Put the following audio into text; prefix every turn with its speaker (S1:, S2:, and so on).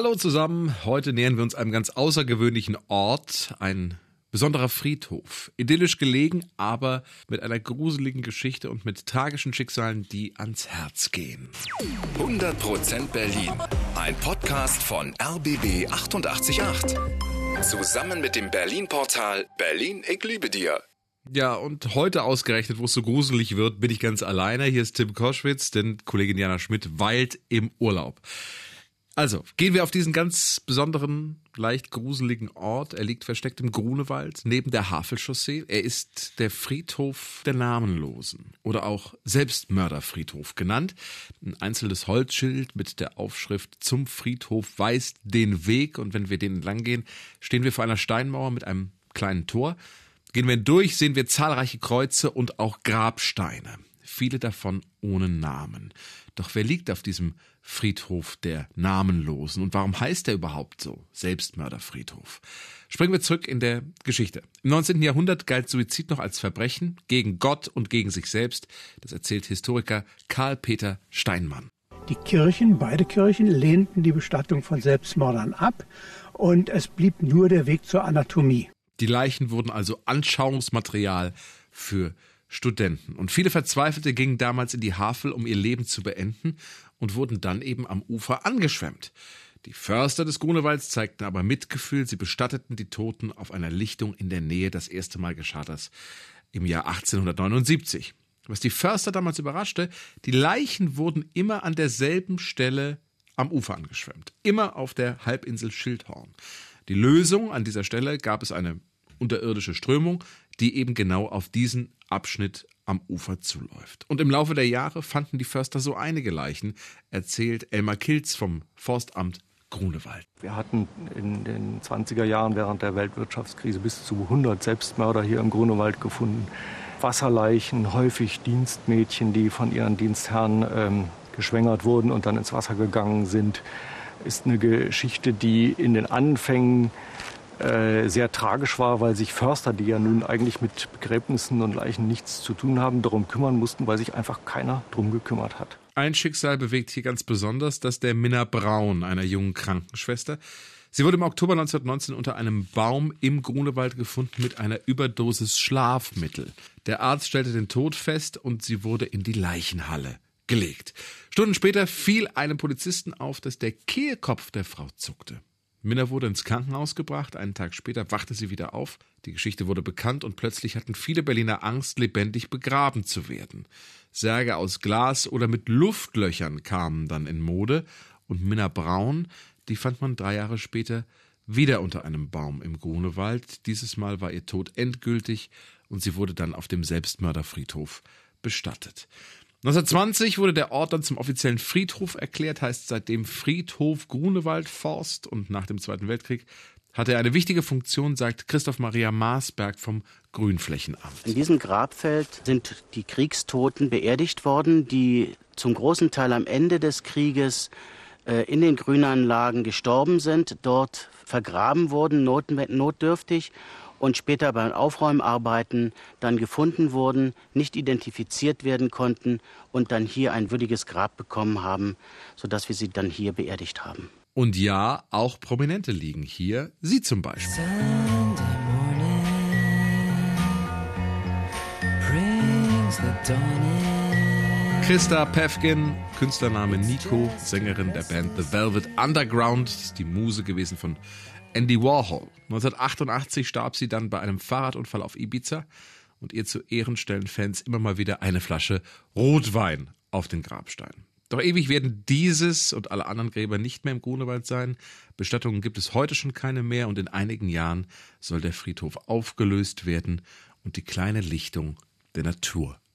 S1: Hallo zusammen, heute nähern wir uns einem ganz außergewöhnlichen Ort, ein besonderer Friedhof. Idyllisch gelegen, aber mit einer gruseligen Geschichte und mit tragischen Schicksalen, die ans Herz gehen.
S2: 100% Berlin. Ein Podcast von RBB 888. Zusammen mit dem Berlin-Portal Berlin, ich liebe dir.
S1: Ja, und heute ausgerechnet, wo es so gruselig wird, bin ich ganz alleine. Hier ist Tim Koschwitz, denn Kollegin Jana Schmidt weilt im Urlaub. Also, gehen wir auf diesen ganz besonderen, leicht gruseligen Ort. Er liegt versteckt im Grunewald, neben der Havelchaussee. Er ist der Friedhof der Namenlosen oder auch Selbstmörderfriedhof genannt. Ein einzelnes Holzschild mit der Aufschrift zum Friedhof weist den Weg und wenn wir den entlang gehen, stehen wir vor einer Steinmauer mit einem kleinen Tor. Gehen wir durch, sehen wir zahlreiche Kreuze und auch Grabsteine. Viele davon ohne Namen. Doch wer liegt auf diesem Friedhof der Namenlosen und warum heißt er überhaupt so? Selbstmörderfriedhof. Springen wir zurück in der Geschichte. Im 19. Jahrhundert galt Suizid noch als Verbrechen gegen Gott und gegen sich selbst. Das erzählt Historiker Karl Peter Steinmann.
S3: Die Kirchen, beide Kirchen, lehnten die Bestattung von Selbstmördern ab und es blieb nur der Weg zur Anatomie.
S1: Die Leichen wurden also Anschauungsmaterial für Studenten. Und viele Verzweifelte gingen damals in die Havel, um ihr Leben zu beenden und wurden dann eben am Ufer angeschwemmt. Die Förster des Grunewalds zeigten aber Mitgefühl. Sie bestatteten die Toten auf einer Lichtung in der Nähe. Das erste Mal geschah das im Jahr 1879. Was die Förster damals überraschte, die Leichen wurden immer an derselben Stelle am Ufer angeschwemmt. Immer auf der Halbinsel Schildhorn. Die Lösung an dieser Stelle gab es eine unterirdische Strömung, die eben genau auf diesen Abschnitt am Ufer zuläuft. Und im Laufe der Jahre fanden die Förster so einige Leichen, erzählt Elmar Kilz vom Forstamt Grunewald.
S4: Wir hatten in den 20er Jahren während der Weltwirtschaftskrise bis zu 100 Selbstmörder hier im Grunewald gefunden. Wasserleichen, häufig Dienstmädchen, die von ihren Dienstherren ähm, geschwängert wurden und dann ins Wasser gegangen sind. Ist eine Geschichte, die in den Anfängen äh, sehr tragisch war, weil sich Förster, die ja nun eigentlich mit Begräbnissen und Leichen nichts zu tun haben, darum kümmern mussten, weil sich einfach keiner drum gekümmert hat.
S1: Ein Schicksal bewegt hier ganz besonders, das der Minna Braun, einer jungen Krankenschwester. Sie wurde im Oktober 1919 unter einem Baum im Grunewald gefunden mit einer Überdosis Schlafmittel. Der Arzt stellte den Tod fest und sie wurde in die Leichenhalle gelegt. Stunden später fiel einem Polizisten auf, dass der Kehlkopf der Frau zuckte. Minna wurde ins Krankenhaus gebracht, einen Tag später wachte sie wieder auf, die Geschichte wurde bekannt und plötzlich hatten viele Berliner Angst, lebendig begraben zu werden. Särge aus Glas oder mit Luftlöchern kamen dann in Mode und Minna Braun, die fand man drei Jahre später wieder unter einem Baum im Grunewald. Dieses Mal war ihr Tod endgültig und sie wurde dann auf dem Selbstmörderfriedhof bestattet. 1920 wurde der Ort dann zum offiziellen Friedhof erklärt, heißt seitdem Friedhof Grunewald Forst und nach dem Zweiten Weltkrieg hatte er eine wichtige Funktion, sagt Christoph Maria Maasberg vom Grünflächenamt.
S5: In diesem Grabfeld sind die Kriegstoten beerdigt worden, die zum großen Teil am Ende des Krieges äh, in den Grünanlagen gestorben sind, dort vergraben wurden, notdürftig und später bei Aufräumarbeiten dann gefunden wurden, nicht identifiziert werden konnten und dann hier ein würdiges Grab bekommen haben, sodass wir sie dann hier beerdigt haben.
S1: Und ja, auch Prominente liegen hier, Sie zum Beispiel. Christa Pevkin, Künstlername Nico, Sängerin der Band The Velvet Underground, die Muse gewesen von Andy Warhol. 1988 starb sie dann bei einem Fahrradunfall auf Ibiza und ihr zu Ehren stellen Fans immer mal wieder eine Flasche Rotwein auf den Grabstein. Doch ewig werden dieses und alle anderen Gräber nicht mehr im Grunewald sein. Bestattungen gibt es heute schon keine mehr und in einigen Jahren soll der Friedhof aufgelöst werden und die kleine Lichtung der Natur